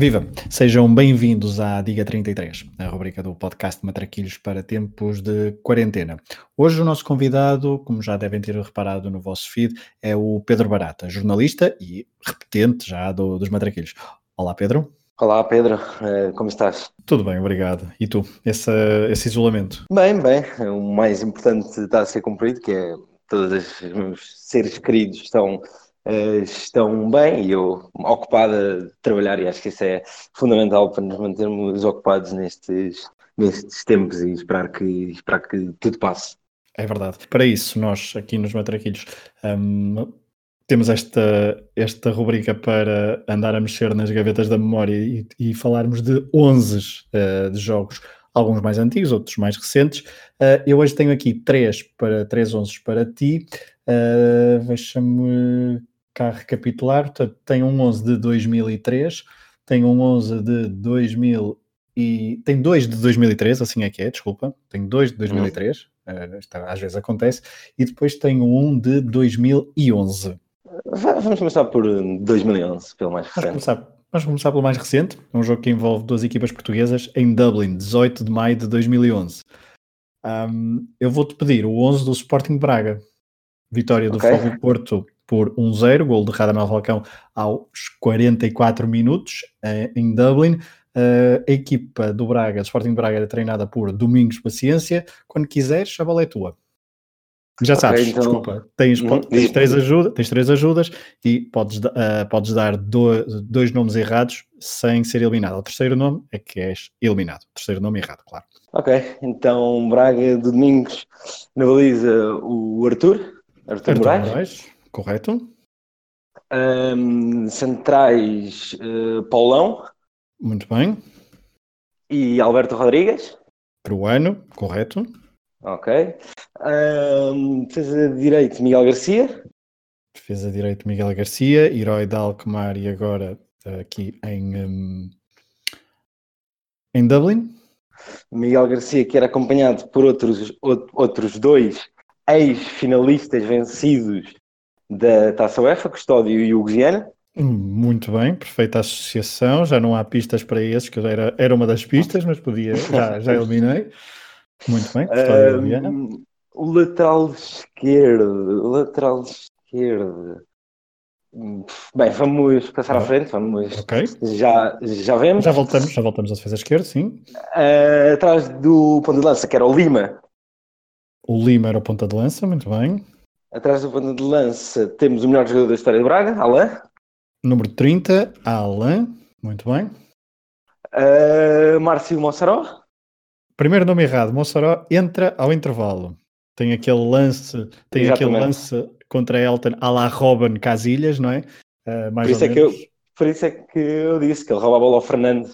Viva! Sejam bem-vindos à Diga 33, a rubrica do podcast Matraquilhos para tempos de quarentena. Hoje o nosso convidado, como já devem ter reparado no vosso feed, é o Pedro Barata, jornalista e repetente já do, dos Matraquilhos. Olá, Pedro. Olá, Pedro. Eh, como estás? Tudo bem, obrigado. E tu? Esse, esse isolamento? Bem, bem. O mais importante está a ser cumprido, que é todos os meus seres queridos estão uh, estão bem e eu ocupada de trabalhar e acho que isso é fundamental para nos mantermos ocupados nestes, nestes tempos e esperar que, esperar que tudo passe. É verdade. Para isso, nós aqui nos Matraquilhos um, temos esta, esta rubrica para andar a mexer nas gavetas da memória e, e falarmos de 11 uh, de jogos, alguns mais antigos, outros mais recentes. Uh, eu hoje tenho aqui três para três 11 para ti. Uh, Deixa-me cá recapitular, portanto, tem um 11 de 2003, tem um 11 de 2000 e tem dois de 2003, assim é que é, desculpa, tem dois de 2003, uhum. uh, às vezes acontece, e depois tem um de 2011. Vamos começar por 2011, pelo mais recente. Vamos começar, vamos começar pelo mais recente, é um jogo que envolve duas equipas portuguesas em Dublin, 18 de maio de 2011. Um, eu vou-te pedir o 11 do Sporting Braga, vitória do okay. Fogo Porto por 1-0, gol de Radamel Falcão aos 44 minutos eh, em Dublin. Uh, a equipa do Braga, do Sporting Braga, era treinada por Domingos Paciência. Quando quiseres, a bola é tua. Já okay, sabes, então... desculpa, tens, uhum. tens, três ajuda, tens três ajudas e podes, uh, podes dar do, dois nomes errados sem ser eliminado. O terceiro nome é que és eliminado. O terceiro nome errado, claro. Ok, então Braga Domingos na baliza o Arthur, Arthur, Arthur Moraes. Moraes. Correto. Um, centrais, uh, Paulão. Muito bem. E Alberto Rodrigues. Peruano, correto. Ok. Um, defesa de direito, Miguel Garcia. Defesa de direito, Miguel Garcia. Herói de Alkmaar e agora aqui em, um, em Dublin. Miguel Garcia, que era acompanhado por outros, outros dois ex-finalistas vencidos da Taça UEFA, Custódio e Hugo Viana. Muito bem, perfeita associação. Já não há pistas para esses, que era, era uma das pistas, mas podia, já, já eliminei. Muito bem, Custódio um, e Viana. O lateral esquerdo, lateral esquerdo. Bem, vamos passar à frente, vamos. Ok. Já, já vemos. Já voltamos, já voltamos à defesa esquerda, sim. Uh, atrás do ponta de lança, que era o Lima. O Lima era o ponta de lança, muito bem. Atrás do ponto de lança temos o melhor jogador da história de Braga, Alain. Número 30, Alain. Muito bem. Uh, Márcio Mossaró. Primeiro nome errado. Mossaró entra ao intervalo. Tem aquele lance, tem Exatamente. aquele lance contra Elton à la Robin Casilhas, não é? Uh, mais por, isso é que eu, por isso é que eu disse que ele rouba a bola ao Fernando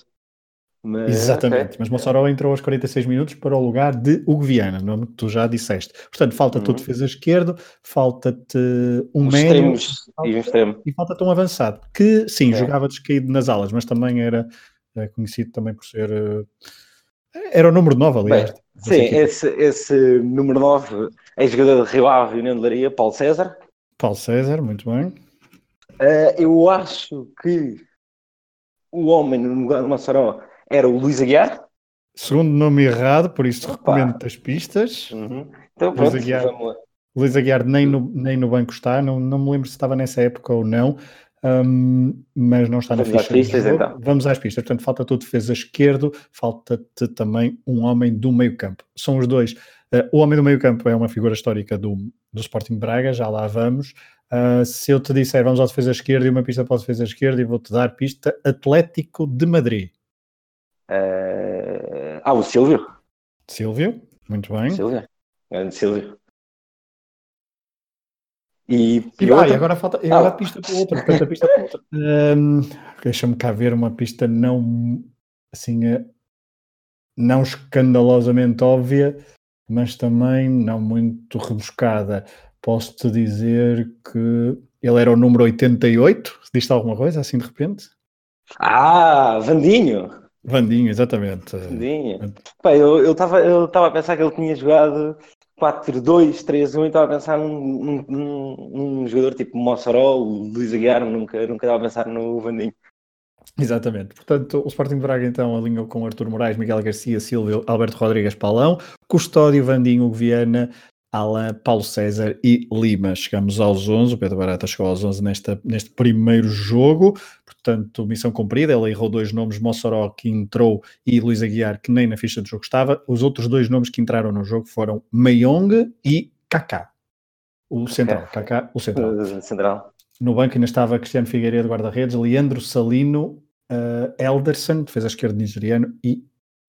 mas, Exatamente, okay. mas Mossoró entrou aos 46 minutos para o lugar de Hugo Viana, nome que tu já disseste. Portanto, falta-te uhum. o defesa esquerdo, falta-te um médio falta, e, um extremo. e falta-te um avançado, que sim, é. jogava descaído nas alas, mas também era é, conhecido também por ser. Uh, era o número 9, aliás. Bem, sim, esse, esse número 9 é jogador de Rio Ave e União de Laria, Paulo César. Paulo César, muito bem. Uh, eu acho que o homem no lugar de Mossoró era o Luís Aguiar. Segundo nome errado, por isso Opa. recomendo as pistas. Uhum. Então pronto, Luís Aguiar, Luís Aguiar nem no, nem no banco está, não, não me lembro se estava nessa época ou não, um, mas não está Vamos na ficha. Às pistas, então. Vamos às pistas. Portanto, falta tu defesa esquerdo, falta-te também um homem do meio campo. São os dois. Uh, o homem do meio campo é uma figura histórica do, do Sporting Braga, já lá vamos. Uh, se eu te disser vamos à defesa esquerda e uma pista para a defesa esquerda e vou-te dar pista Atlético de Madrid. Uh... Ah, o Silvio. Silvio, muito bem. Silvio, grande Silvio. E, e, e agora falta agora ah. a pista para outra, portanto, pista para outra. Um, Deixa-me cá ver uma pista não assim eh, não escandalosamente óbvia, mas também não muito rebuscada. Posso-te dizer que ele era o número 88, diz-te alguma coisa assim de repente? Ah, Vandinho! Vandinho, exatamente. Vandinho. Eu estava eu a pensar que ele tinha jogado 4-2, 3-1 e estava a pensar num, num, num, jogador tipo Mossoró, o Luís Aguiar, nunca, nunca estava a pensar no Vandinho. Exatamente. Portanto, o Sporting Braga então alinhou com Artur Moraes, Miguel Garcia, Silvio, Alberto Rodrigues, Paulão, Custódio, Vandinho, Viana, Alain, Paulo César e Lima. Chegamos aos 11, o Pedro Barata chegou aos 11 nesta, neste primeiro jogo, portanto, missão cumprida. Ele errou dois nomes, Mossoró, que entrou, e Luís Aguiar, que nem na ficha de jogo estava. Os outros dois nomes que entraram no jogo foram Mayong e Kaká. O central, Kaká, o central. Central. No banco ainda estava Cristiano Figueiredo, guarda-redes, Leandro Salino, uh, Elderson, defesa esquerda nigeriano, e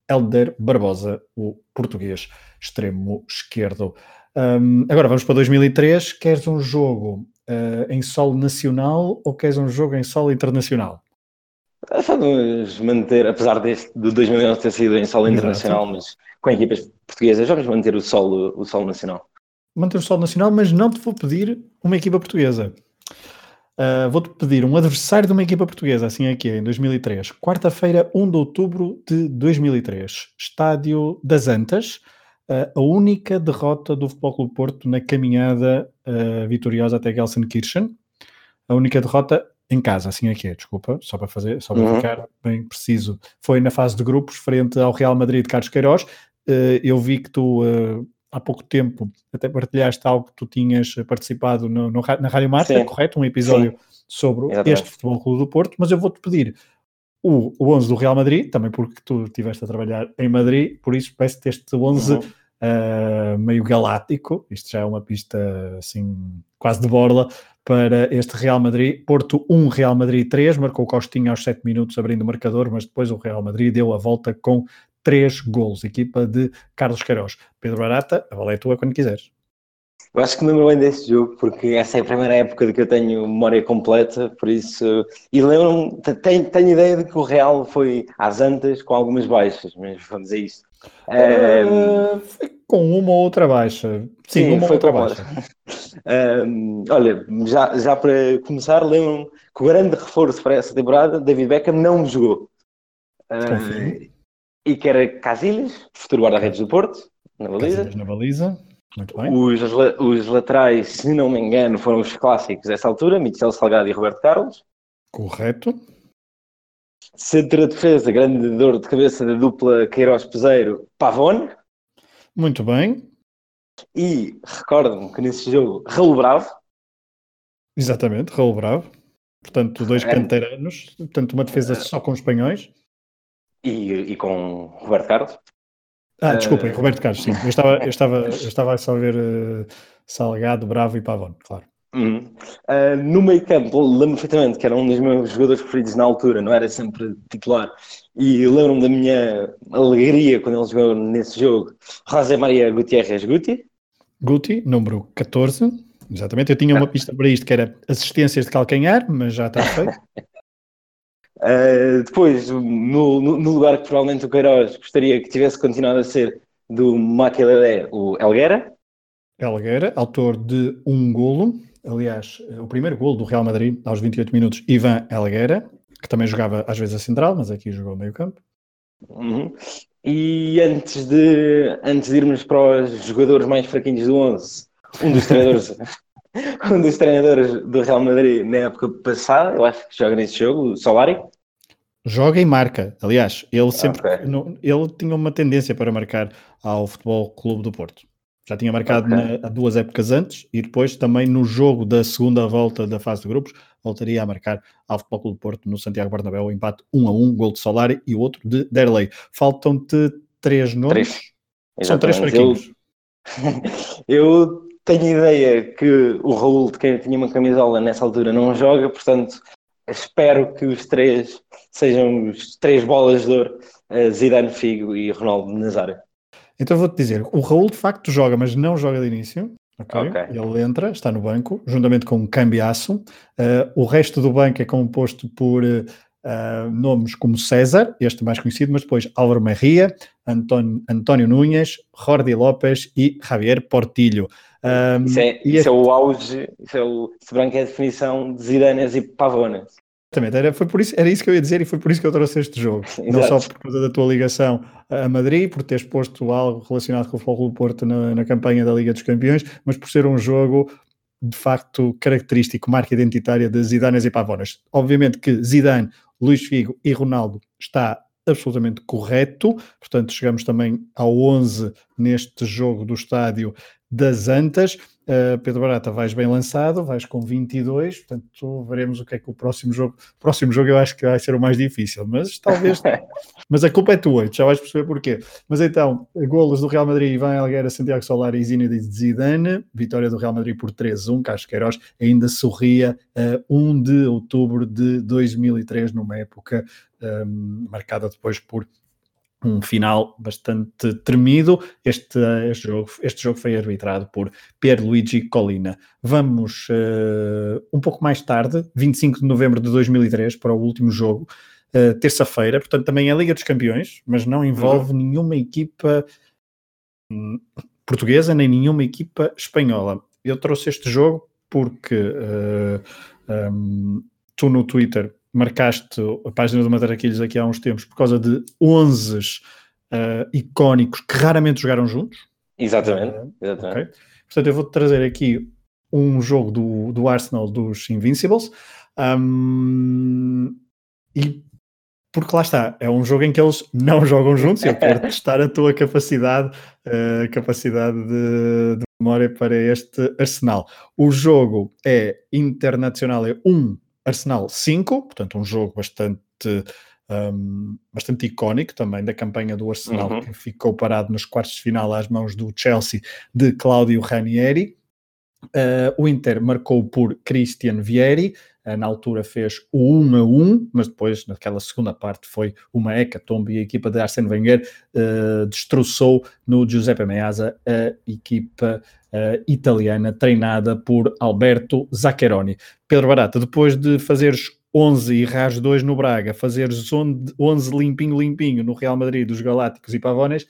Elder Barbosa, o português extremo esquerdo. Um, agora vamos para 2003. Queres um jogo uh, em solo nacional ou queres um jogo em solo internacional? Vamos manter, apesar deste de 2011 ter sido em solo internacional, Exato. mas com equipas portuguesas, vamos manter o solo, o solo nacional. Manter o solo nacional, mas não te vou pedir uma equipa portuguesa. Uh, Vou-te pedir um adversário de uma equipa portuguesa, assim aqui é, em 2003. Quarta-feira, 1 de outubro de 2003. Estádio das Antas. Uh, a única derrota do Futebol Clube Porto na caminhada uh, vitoriosa até Gelsenkirchen. A única derrota em casa, assim aqui é, desculpa, só para fazer, só para uhum. ficar bem preciso. Foi na fase de grupos, frente ao Real Madrid de Carlos Queiroz. eu vi que tu há pouco tempo até partilhaste algo que tu tinhas participado no, no na Rádio Marca, correto? Um episódio Sim. sobre Exatamente. este Futebol Clube do Porto, mas eu vou-te pedir o, o 11 do Real Madrid, também porque tu estiveste a trabalhar em Madrid, por isso peço-te este 11 uhum. uh, meio galáctico, isto já é uma pista assim quase de borla, para este Real Madrid. Porto 1, Real Madrid 3, marcou o Costinha aos 7 minutos abrindo o marcador, mas depois o Real Madrid deu a volta com três golos, equipa de Carlos Queiroz. Pedro Barata, a bola é tua quando quiseres. Eu acho que me lembro bem desse jogo, porque essa é a primeira época de que eu tenho memória completa, por isso. E lembro-me, tenho, tenho ideia de que o Real foi às antas com algumas baixas, mas vamos a isto. Uh, foi com uma ou outra baixa. Sim, Sim uma ou outra baixa. um, olha, já, já para começar, lembro-me que o grande reforço para essa temporada, David Beckham, não jogou. Uh, e que era Casilhas, futuro guarda-redes do Porto, na baliza. Casilhas na baliza, muito bem. Os, os laterais, se não me engano, foram os clássicos dessa altura, Michel Salgado e Roberto Carlos. Correto. Centro de defesa, grande dor de cabeça da dupla Queiroz-Peseiro, Pavone. Muito bem. E recordo-me que nesse jogo, Raul Bravo. Exatamente, Raul Bravo. Portanto, dois é. canteiranos, portanto, uma defesa só com espanhóis e, e com Roberto Carlos. Ah, desculpem, uh... Roberto Carlos, sim. Eu estava, eu estava, eu estava a só ver uh, Salgado, Bravo e Pavone, claro. Uhum. Uh, no meio campo, lembro perfeitamente que era um dos meus jogadores preferidos na altura, não era sempre titular. E lembro-me da minha alegria quando ele jogou nesse jogo. José Maria Gutierrez Guti. Guti, número 14. Exatamente, eu tinha uma pista para isto que era assistências de calcanhar, mas já está feito. Uh, depois, no, no, lugar que provavelmente o Queiroz gostaria que tivesse continuado a ser do Maquilele, o Elguera. Elguera, autor de um golo, aliás, o primeiro golo do Real Madrid aos 28 minutos, Ivan Elguera, que também jogava às vezes a central, mas aqui jogou meio campo. Uhum. E antes de, antes de irmos para os jogadores mais fraquinhos do 11, um dos treinadores um dos treinadores do Real Madrid na época passada, eu acho que joga nesse jogo, o Solari. Joga e marca. Aliás, ele sempre okay. no, ele tinha uma tendência para marcar ao Futebol Clube do Porto. Já tinha marcado okay. na, duas épocas antes e depois também no jogo da segunda volta da fase de grupos voltaria a marcar ao Futebol Clube do Porto no Santiago Bernabéu empate 1 a 1, gol de Solari e o outro de Derlei. Faltam-te três nomes. Três. São três fraquinhos. Eu, eu tenho ideia que o Raul, de quem tinha uma camisola nessa altura, não joga, portanto, espero que os três sejam os três bolas de ouro, eh, Zidane Figo e Ronaldo Nazário. Então vou-te dizer, o Raul de facto joga, mas não joga de início. Okay? okay. Ele entra, está no banco, juntamente com o Cambiasso. Uh, o resto do banco é composto por uh, nomes como César, este mais conhecido, mas depois Álvaro Merria, António, António Núñez, Jordi López e Javier Portillo. Um, isso, é, isso este... é, o auge, isso é o, se branco é a definição de Zidanes e Pavones. Exatamente, era, foi por isso, era isso que eu ia dizer e foi por isso que eu trouxe este jogo. Não só por causa da tua ligação a Madrid, por teres posto algo relacionado com o Futebol Porto na, na campanha da Liga dos Campeões, mas por ser um jogo de facto característico, marca identitária de Zidane e Pavonas. Obviamente que Zidane, Luís Figo e Ronaldo está absolutamente correto, portanto chegamos também ao 11 neste jogo do estádio das Antas. Uh, Pedro Barata, vais bem lançado, vais com 22, portanto veremos o que é que o próximo jogo. O próximo jogo eu acho que vai ser o mais difícil, mas talvez. mas a culpa é tua, já vais perceber porquê. Mas então, golos do Real Madrid, Ivan Algueira, Santiago Solar e Zinedine Zidane, vitória do Real Madrid por 3-1. Carlos Queiroz ainda sorria a 1 de outubro de 2003, numa época um, marcada depois por um final bastante tremido. Este, este, jogo, este jogo foi arbitrado por Pierluigi Colina. Vamos uh, um pouco mais tarde, 25 de novembro de 2003, para o último jogo, uh, terça-feira. Portanto, também é a Liga dos Campeões, mas não envolve uhum. nenhuma equipa hum, portuguesa nem nenhuma equipa espanhola. Eu trouxe este jogo porque uh, eh, um, tu no Twitter marcaste a página do Matraquilhos aqui há uns tempos por causa de 11 uh, icónicos que raramente jogaram juntos. Exatamente, uh, exatamente. Okay. Portanto, eu vou-te trazer aqui um jogo do, do Arsenal dos Invincibles. Um, e porque lá está, é um jogo em que eles não jogam juntos e eu quero testar a tua capacidade, uh, capacidade de, de, memória para este Arsenal. O jogo é internacional, é 1 Arsenal 5, portanto, um jogo bastante. Um, bastante icónico também da campanha do Arsenal, uhum. que ficou parado nos quartos de final às mãos do Chelsea de Claudio Ranieri. Uh, o Inter marcou por Christian Vieri, na altura fez o 1 a 1, mas depois, naquela segunda parte, foi uma hecatombe e a equipa de Arsene Wenger uh, destroçou no Giuseppe Meazza a equipa italiana treinada por Alberto Zaccheroni. Pedro Barata, depois de fazeres 11 e ras 2 no Braga, fazeres 11 limpinho limpinho no Real Madrid dos Galácticos e Pavones,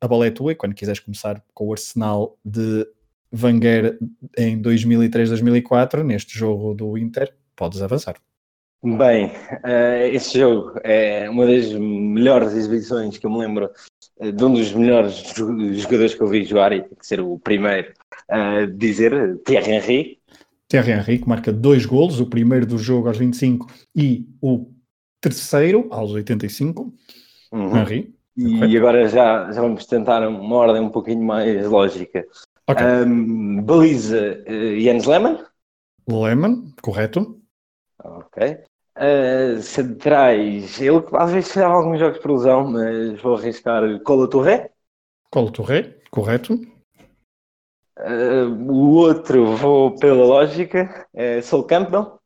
a bola é tua e quando quiseres começar com o Arsenal de Wenger em 2003-2004, neste jogo do Inter, podes avançar. Bem, uh, esse jogo é uma das melhores exibições que eu me lembro uh, de um dos melhores jogadores que eu vi jogar e tem que ser o primeiro a uh, dizer, Thierry Henry. Thierry Henry, que marca dois golos, o primeiro do jogo aos 25 e o terceiro aos 85. Uhum. Henry. E agora já, já vamos tentar uma ordem um pouquinho mais lógica. Okay. Um, baliza uh, Jens Lehmann. Lehmann, correto. Ok. Uh, centrais, ele às vezes faz alguns jogos por ilusão, mas vou arriscar Cola Torre. Cola Torre, correto. Uh, o outro vou pela lógica, é Sol Campbell.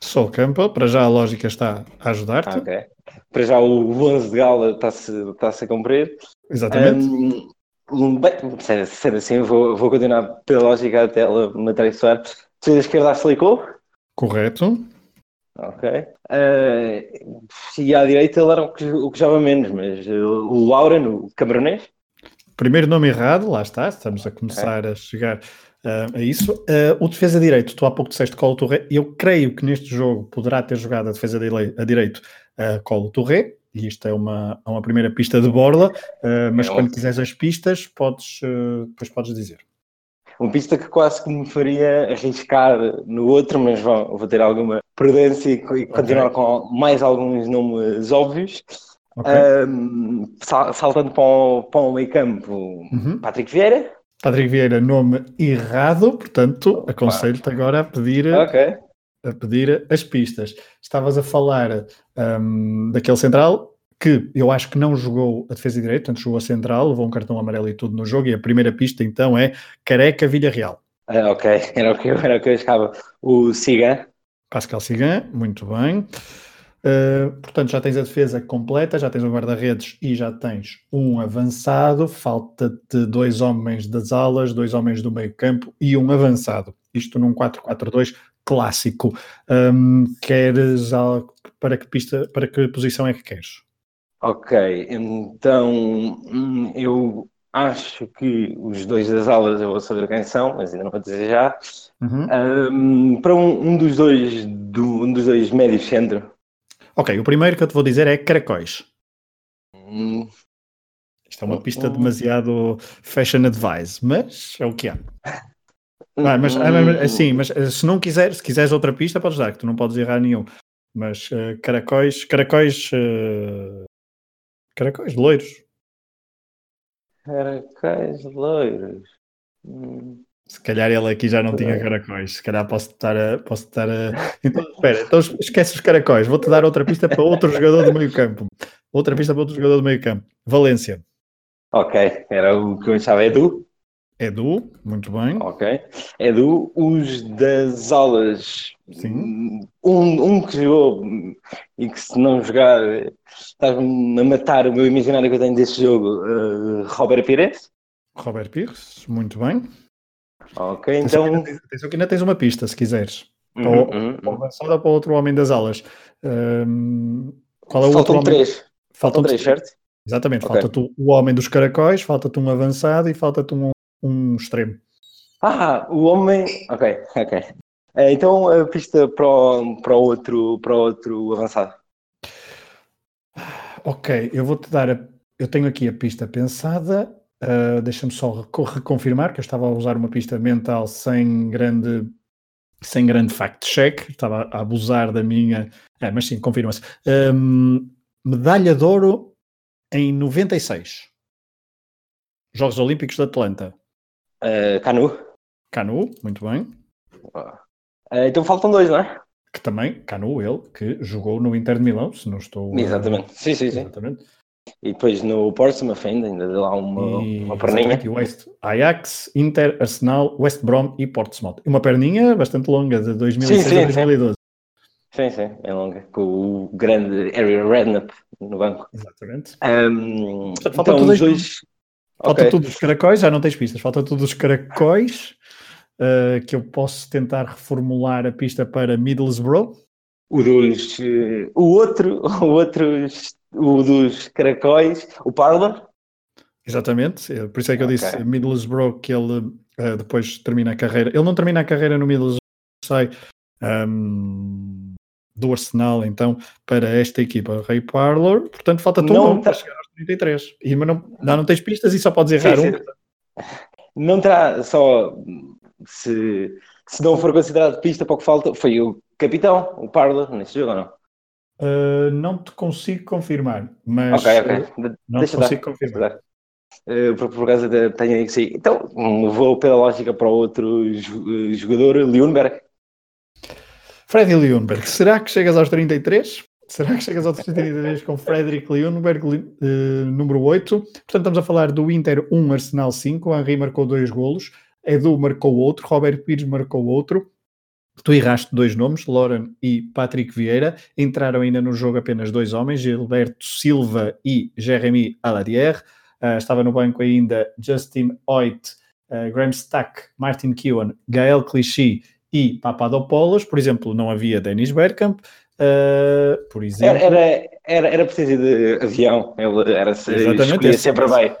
Sol Campbell, para já a lógica está a ajudar-te. Ok. Para já o 11 de gala está-se está a cumprir. Exatamente. Um, Bem, sendo assim, vou, vou continuar pela lógica até ela me traiçoar. Defesa esquerda Aslicou? Correto. Ok. Uh, e à direita ele era o que, o que jogava menos, mas o Lauren, o camaronês? Primeiro nome errado, lá está, estamos a começar okay. a chegar uh, a isso. Uh, o defesa direito, tu há pouco disseste Colo Torre, eu creio que neste jogo poderá ter jogado a defesa de, a direito Colo Torre, e isto é uma, é uma primeira pista de borla, uh, mas é quando ótimo. quiseres as pistas, podes, uh, depois podes dizer. Uma pista que quase que me faria arriscar no outro, mas vou, vou ter alguma prudência e, e continuar okay. com mais alguns nomes óbvios. Okay. Um, saltando para o, para o meio campo, uhum. Patrick Vieira. Patrick Vieira, nome errado, portanto, aconselho-te agora a pedir okay a pedir as pistas. Estavas a falar um, daquele central que eu acho que não jogou a defesa direita, antes jogou a central, levou um cartão amarelo e tudo no jogo, e a primeira pista então é Careca Villarreal. Ah, ok, era o que eu, era o que eu achava. O Sigan. Pascal Sigan, muito bem. Uh, portanto, já tens a defesa completa, já tens um guarda-redes e já tens um avançado. Falta-te dois homens das alas, dois homens do meio-campo e um avançado. Isto num 4-4-2 clássico. Um, queres para que pista, para que posição é que queres? Ok, então hum, eu acho que os dois das alas eu vou saber quem são, mas ainda não vou dizer já. Uhum. Um, para um, um, dos dois do, um dos dois médios centro. Ok, o primeiro que eu te vou dizer é Caracóis. Hum. Isto é uma pista hum. demasiado fashion advice, mas é o que há. Ah, mas, ah, assim, mas eh, se não quiser, se quiseres outra pista, podes dar, que tu não podes errar nenhum. Mas uh, caracóis, caracóis, uh, caracóis loiros. Caracóis loiros. Hum. Se calhar ele aqui já não tinha caracóis. Se calhar posso estar a. Posso estar a... Então, espera, então esquece os caracóis. Vou-te dar outra pista para outro jogador do meio campo. Outra pista para outro jogador do meio campo. Valência. Ok, era o que eu achava. Edu? Edu, muito bem. Ok. Edu, os das aulas. Sim. Um, um que jogou e que se não jogar estás-me a matar o meu imaginário que eu tenho deste jogo. Uh, Robert Pires? Robert Pires, muito bem. Ok, então. Atenção que ainda tens uma pista, se quiseres. Uhum, uhum, para o avançado ou para o outro homem das alas. Um, qual é o Faltam outro três. Homem? Faltam três, certo? Exatamente. Okay. Falta-te o homem dos caracóis, falta-te um avançado e falta-te um, um extremo. Ah, o homem. Ok, ok. Eh, então a pista para o, para o, outro, para outro avançado. Ok, eu vou-te dar. A, eu tenho aqui a pista pensada Uh, Deixa-me só reconfirmar que eu estava a usar uma pista mental sem grande sem grande fact-check, estava a abusar da minha. É, mas sim, confirma-se. Um, medalha de ouro em 96. Jogos Olímpicos de Atlanta. Uh, Canu. Canu, muito bem. Uh, então faltam dois, não é? Que também, Canu, ele, que jogou no Inter de Milão, se não estou. Exatamente, sim, sim, sim. Exatamente. E depois no Portsmouth ainda, ainda deu lá uma, e, uma perninha. West, Ajax, Inter, Arsenal, West Brom e Portsmouth. Uma perninha bastante longa, de 2006 sim, sim, a 2012. Sim, sim, é longa. Com o grande Aaron Redknapp no banco. Exatamente. Um, Portanto, falta então, tudo dois... Falta okay. tudo os caracóis, já não tens pistas. Falta tudo os caracóis, uh, que eu posso tentar reformular a pista para Middlesbrough. O dos... Uh, o outro... O outro o dos caracóis, o Parler. Exatamente, é, por isso é que eu okay. disse Middlesbrough que ele uh, depois termina a carreira. Ele não termina a carreira no Middlesbrough, sai um, do Arsenal então para esta equipa, Ray Parler. Portanto, falta-te um tá... para chegar aos 33. E, mas não, não, não tens pistas e só podes errar sim, um. Sim. Não terá só se, se não for considerado pista para o que falta, foi o capitão, o Parler, nesse jogo ou não? Uh, não te consigo confirmar, mas okay, okay. não Deixa te consigo dar. confirmar. Uh, por, por causa da tenho aí que sair. Então, vou pela lógica para outro jogador, Leonberg. Freddy Leonberg, será que chegas aos 33? Será que chegas aos 33 com Frederick Leonberg, uh, número 8? Portanto, estamos a falar do Inter 1, Arsenal 5. O Henry marcou dois golos, Edu marcou outro, Robert Pires marcou outro. Tu erraste dois nomes, Lauren e Patrick Vieira. Entraram ainda no jogo apenas dois homens, Gilberto Silva e Jeremy Aladier. Uh, estava no banco ainda Justin Hoyt, uh, Graham Stack, Martin Keown, Gael Clichy e Papadopoulos. Por exemplo, não havia Dennis Bergkamp. Uh, por exemplo. Era, era, era preciso de avião, ele era, Exatamente, sempre bem.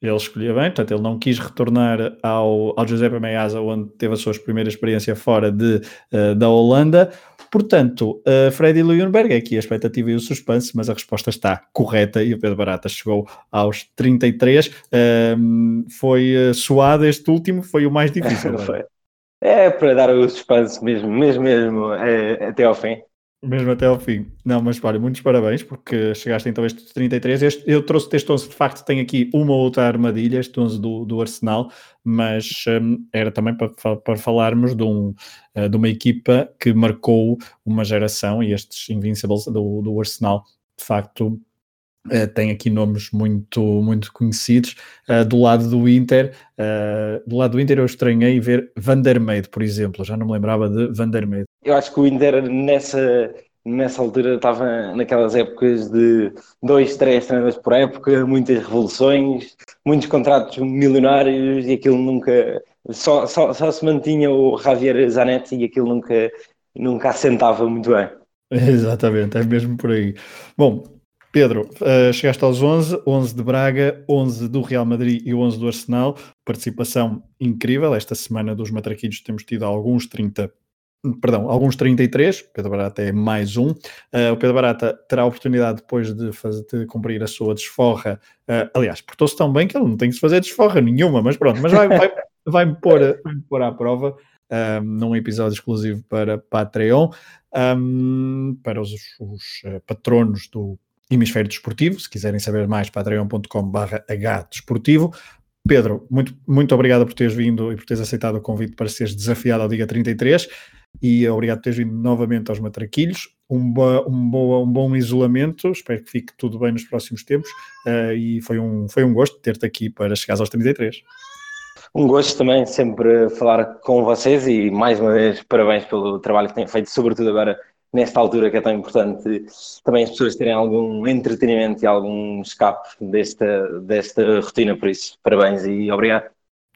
Ele escolhia bem, portanto, ele não quis retornar ao, ao Giuseppe Meazza, onde teve a sua primeira experiência fora de, uh, da Holanda. Portanto, uh, Freddy Leuenberg, aqui a expectativa e o suspense, mas a resposta está correta e o Pedro Barata chegou aos 33. Uh, foi uh, suado este último, foi o mais difícil. é para dar o suspense mesmo, mesmo, mesmo, é, até ao fim. Mesmo até ao fim. Não, mas olha, muitos parabéns, porque chegaste então a estes 33. Este, eu trouxe este 11, de facto, tem aqui uma outra armadilha, este 11 do, do Arsenal, mas um, era também para, para falarmos de, um, uh, de uma equipa que marcou uma geração e estes Invincibles do, do Arsenal, de facto, Uh, tem aqui nomes muito, muito conhecidos. Uh, do lado do Inter, uh, do lado do Inter eu estranhei ver Van der Meide, por exemplo. Já não me lembrava de Van der Meide. Eu acho que o Inter nessa, nessa altura estava naquelas épocas de dois, três treinadores por época, muitas revoluções, muitos contratos milionários e aquilo nunca... Só, só, só se mantinha o Javier Zanetti e aquilo nunca, nunca assentava muito bem. Exatamente, é mesmo por aí. Bom, Pedro, uh, chegaste aos 11, 11 de Braga, 11 do Real Madrid e 11 do Arsenal. Participação incrível. Esta semana dos matraquilhos temos tido alguns 30, perdão, alguns 33. Pedro Barata é mais um. Uh, o Pedro Barata terá a oportunidade depois de, fazer, de cumprir a sua desforra. Uh, aliás, portou-se tão bem que ele não tem que se fazer desforra nenhuma, mas pronto, mas vai, vai, vai-me pôr, vai pôr à prova um, num episódio exclusivo para Patreon, um, para os, os patronos do Hemisfério Desportivo. Se quiserem saber mais, patreon.com.br desportivo. Pedro, muito, muito obrigado por teres vindo e por teres aceitado o convite para seres desafiado ao Diga 33 e obrigado por teres vindo novamente aos Matraquilhos. Um, bo, um, boa, um bom isolamento, espero que fique tudo bem nos próximos tempos uh, e foi um, foi um gosto ter-te aqui para chegares aos 33. Um gosto também sempre falar com vocês e mais uma vez parabéns pelo trabalho que têm feito, sobretudo agora nesta altura que é tão importante também as pessoas terem algum entretenimento e algum escape desta, desta rotina, por isso parabéns e obrigado.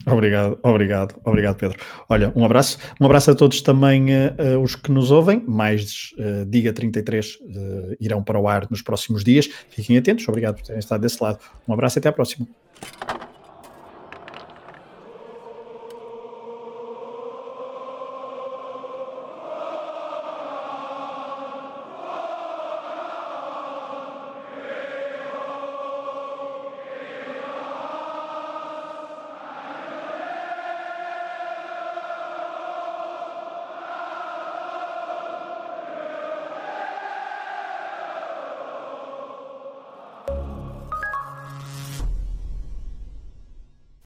Obrigado, obrigado, obrigado Pedro. Olha, um abraço, um abraço a todos também uh, os que nos ouvem, mais uh, Diga 33 uh, irão para o ar nos próximos dias, fiquem atentos, obrigado por terem estado desse lado. Um abraço e até à próxima.